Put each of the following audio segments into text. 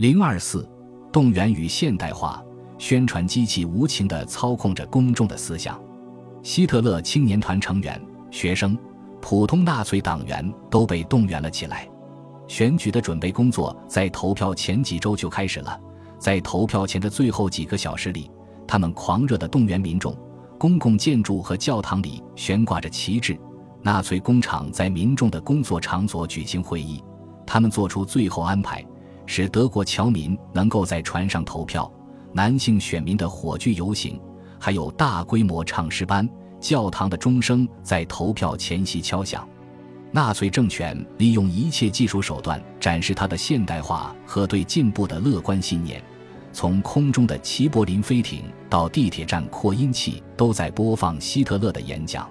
零二四，动员与现代化宣传机器无情地操控着公众的思想。希特勒青年团成员、学生、普通纳粹党员都被动员了起来。选举的准备工作在投票前几周就开始了。在投票前的最后几个小时里，他们狂热地动员民众。公共建筑和教堂里悬挂着旗帜。纳粹工厂在民众的工作场所举行会议。他们做出最后安排，使德国侨民能够在船上投票。男性选民的火炬游行。还有大规模唱诗班，教堂的钟声在投票前夕敲响。纳粹政权利用一切技术手段展示他的现代化和对进步的乐观信念。从空中的齐柏林飞艇到地铁站扩音器，都在播放希特勒的演讲。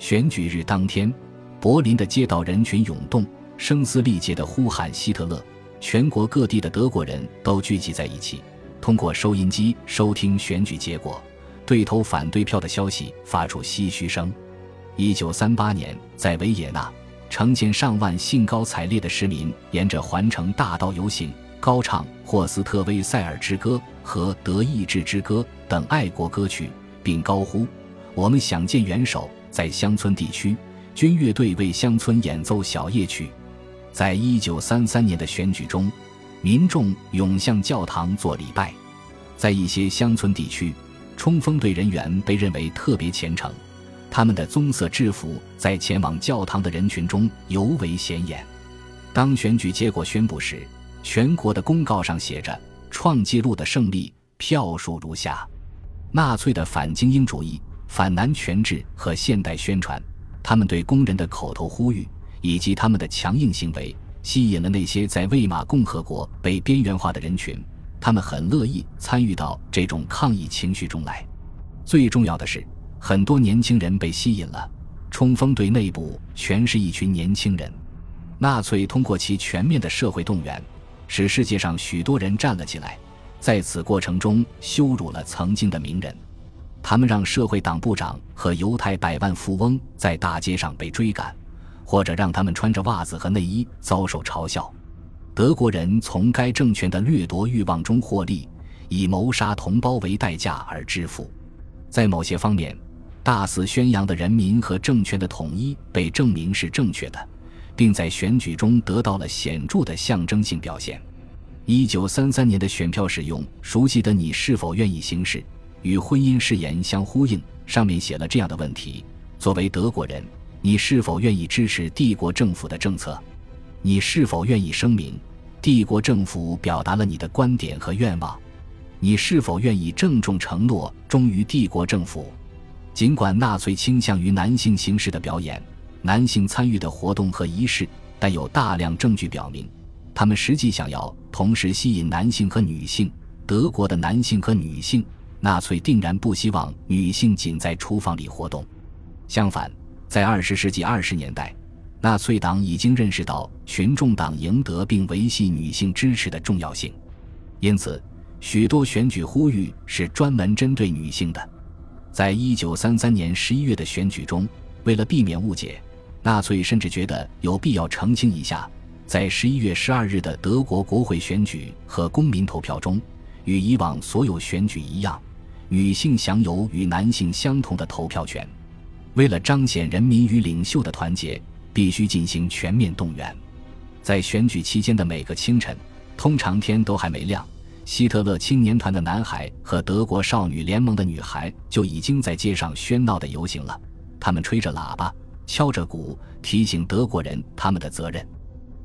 选举日当天，柏林的街道人群涌动，声嘶力竭地呼喊希特勒。全国各地的德国人都聚集在一起，通过收音机收听选举结果。对投反对票的消息发出唏嘘声。一九三八年，在维也纳，成千上万兴高采烈的市民沿着环城大道游行，高唱《霍斯特威塞尔之歌》和《德意志之歌》等爱国歌曲，并高呼：“我们想见元首。”在乡村地区，军乐队为乡村演奏小夜曲。在一九三三年的选举中，民众涌向教堂做礼拜。在一些乡村地区，冲锋队人员被认为特别虔诚，他们的棕色制服在前往教堂的人群中尤为显眼。当选举结果宣布时，全国的公告上写着：“创纪录的胜利，票数如下。”纳粹的反精英主义、反男权制和现代宣传，他们对工人的口头呼吁以及他们的强硬行为，吸引了那些在魏玛共和国被边缘化的人群。他们很乐意参与到这种抗议情绪中来。最重要的是，很多年轻人被吸引了。冲锋队内部全是一群年轻人。纳粹通过其全面的社会动员，使世界上许多人站了起来，在此过程中羞辱了曾经的名人。他们让社会党部长和犹太百万富翁在大街上被追赶，或者让他们穿着袜子和内衣遭受嘲笑。德国人从该政权的掠夺欲望中获利，以谋杀同胞为代价而致富。在某些方面，大肆宣扬的人民和政权的统一被证明是正确的，并在选举中得到了显著的象征性表现。一九三三年的选票使用熟悉的“你是否愿意行事”与婚姻誓言相呼应，上面写了这样的问题：作为德国人，你是否愿意支持帝国政府的政策？你是否愿意声明，帝国政府表达了你的观点和愿望？你是否愿意郑重承诺忠于帝国政府？尽管纳粹倾向于男性形式的表演、男性参与的活动和仪式，但有大量证据表明，他们实际想要同时吸引男性和女性。德国的男性和女性，纳粹定然不希望女性仅在厨房里活动。相反，在二十世纪二十年代。纳粹党已经认识到群众党赢得并维系女性支持的重要性，因此，许多选举呼吁是专门针对女性的。在一九三三年十一月的选举中，为了避免误解，纳粹甚至觉得有必要澄清一下：在十一月十二日的德国国会选举和公民投票中，与以往所有选举一样，女性享有与男性相同的投票权。为了彰显人民与领袖的团结。必须进行全面动员。在选举期间的每个清晨，通常天都还没亮，希特勒青年团的男孩和德国少女联盟的女孩就已经在街上喧闹的游行了。他们吹着喇叭，敲着鼓，提醒德国人他们的责任。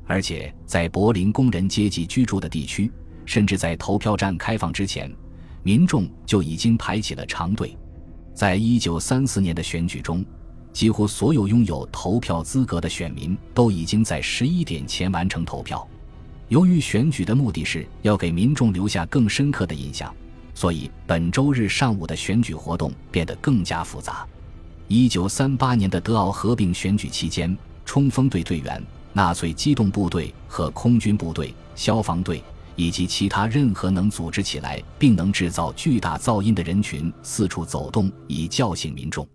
而且，在柏林工人阶级居住的地区，甚至在投票站开放之前，民众就已经排起了长队。在一九三四年的选举中。几乎所有拥有投票资格的选民都已经在十一点前完成投票。由于选举的目的是要给民众留下更深刻的印象，所以本周日上午的选举活动变得更加复杂。一九三八年的德奥合并选举期间，冲锋队队员、纳粹机动部队和空军部队、消防队以及其他任何能组织起来并能制造巨大噪音的人群四处走动，以叫醒民众。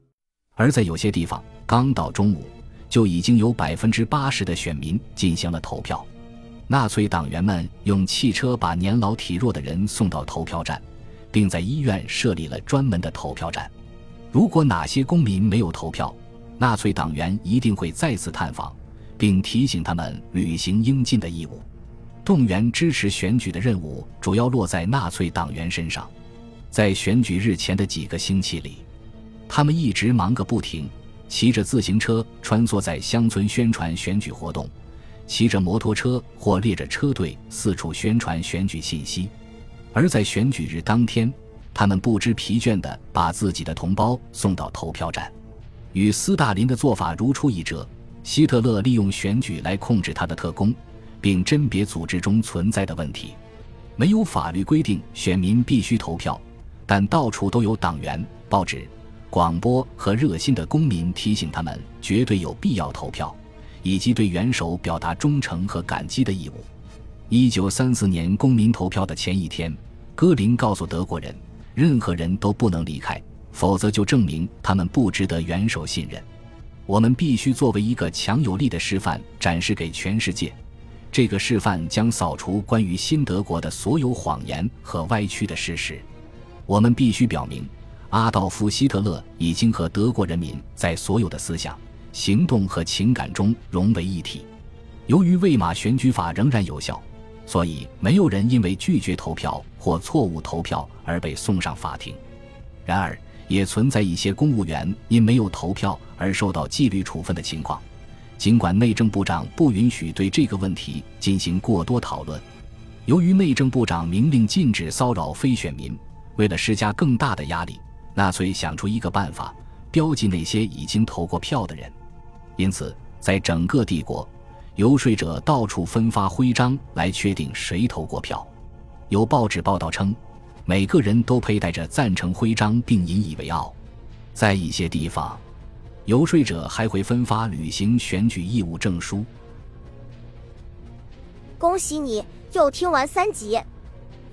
而在有些地方，刚到中午，就已经有百分之八十的选民进行了投票。纳粹党员们用汽车把年老体弱的人送到投票站，并在医院设立了专门的投票站。如果哪些公民没有投票，纳粹党员一定会再次探访，并提醒他们履行应尽的义务。动员支持选举的任务主要落在纳粹党员身上。在选举日前的几个星期里，他们一直忙个不停，骑着自行车穿梭在乡村宣传选举活动。骑着摩托车或列着车队四处宣传选举信息，而在选举日当天，他们不知疲倦地把自己的同胞送到投票站。与斯大林的做法如出一辙，希特勒利用选举来控制他的特工，并甄别组织中存在的问题。没有法律规定选民必须投票，但到处都有党员、报纸、广播和热心的公民提醒他们绝对有必要投票。以及对元首表达忠诚和感激的义务。一九三四年公民投票的前一天，戈林告诉德国人，任何人都不能离开，否则就证明他们不值得元首信任。我们必须作为一个强有力的示范展示给全世界。这个示范将扫除关于新德国的所有谎言和歪曲的事实。我们必须表明，阿道夫·希特勒已经和德国人民在所有的思想。行动和情感中融为一体。由于魏玛选举法仍然有效，所以没有人因为拒绝投票或错误投票而被送上法庭。然而，也存在一些公务员因没有投票而受到纪律处分的情况。尽管内政部长不允许对这个问题进行过多讨论，由于内政部长明令禁止骚扰非选民，为了施加更大的压力，纳粹想出一个办法：标记那些已经投过票的人。因此，在整个帝国，游说者到处分发徽章来确定谁投过票。有报纸报道称，每个人都佩戴着赞成徽章并引以为傲。在一些地方，游说者还会分发履行选举义务证书。恭喜你又听完三集，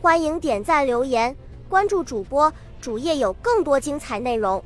欢迎点赞、留言、关注主播，主页有更多精彩内容。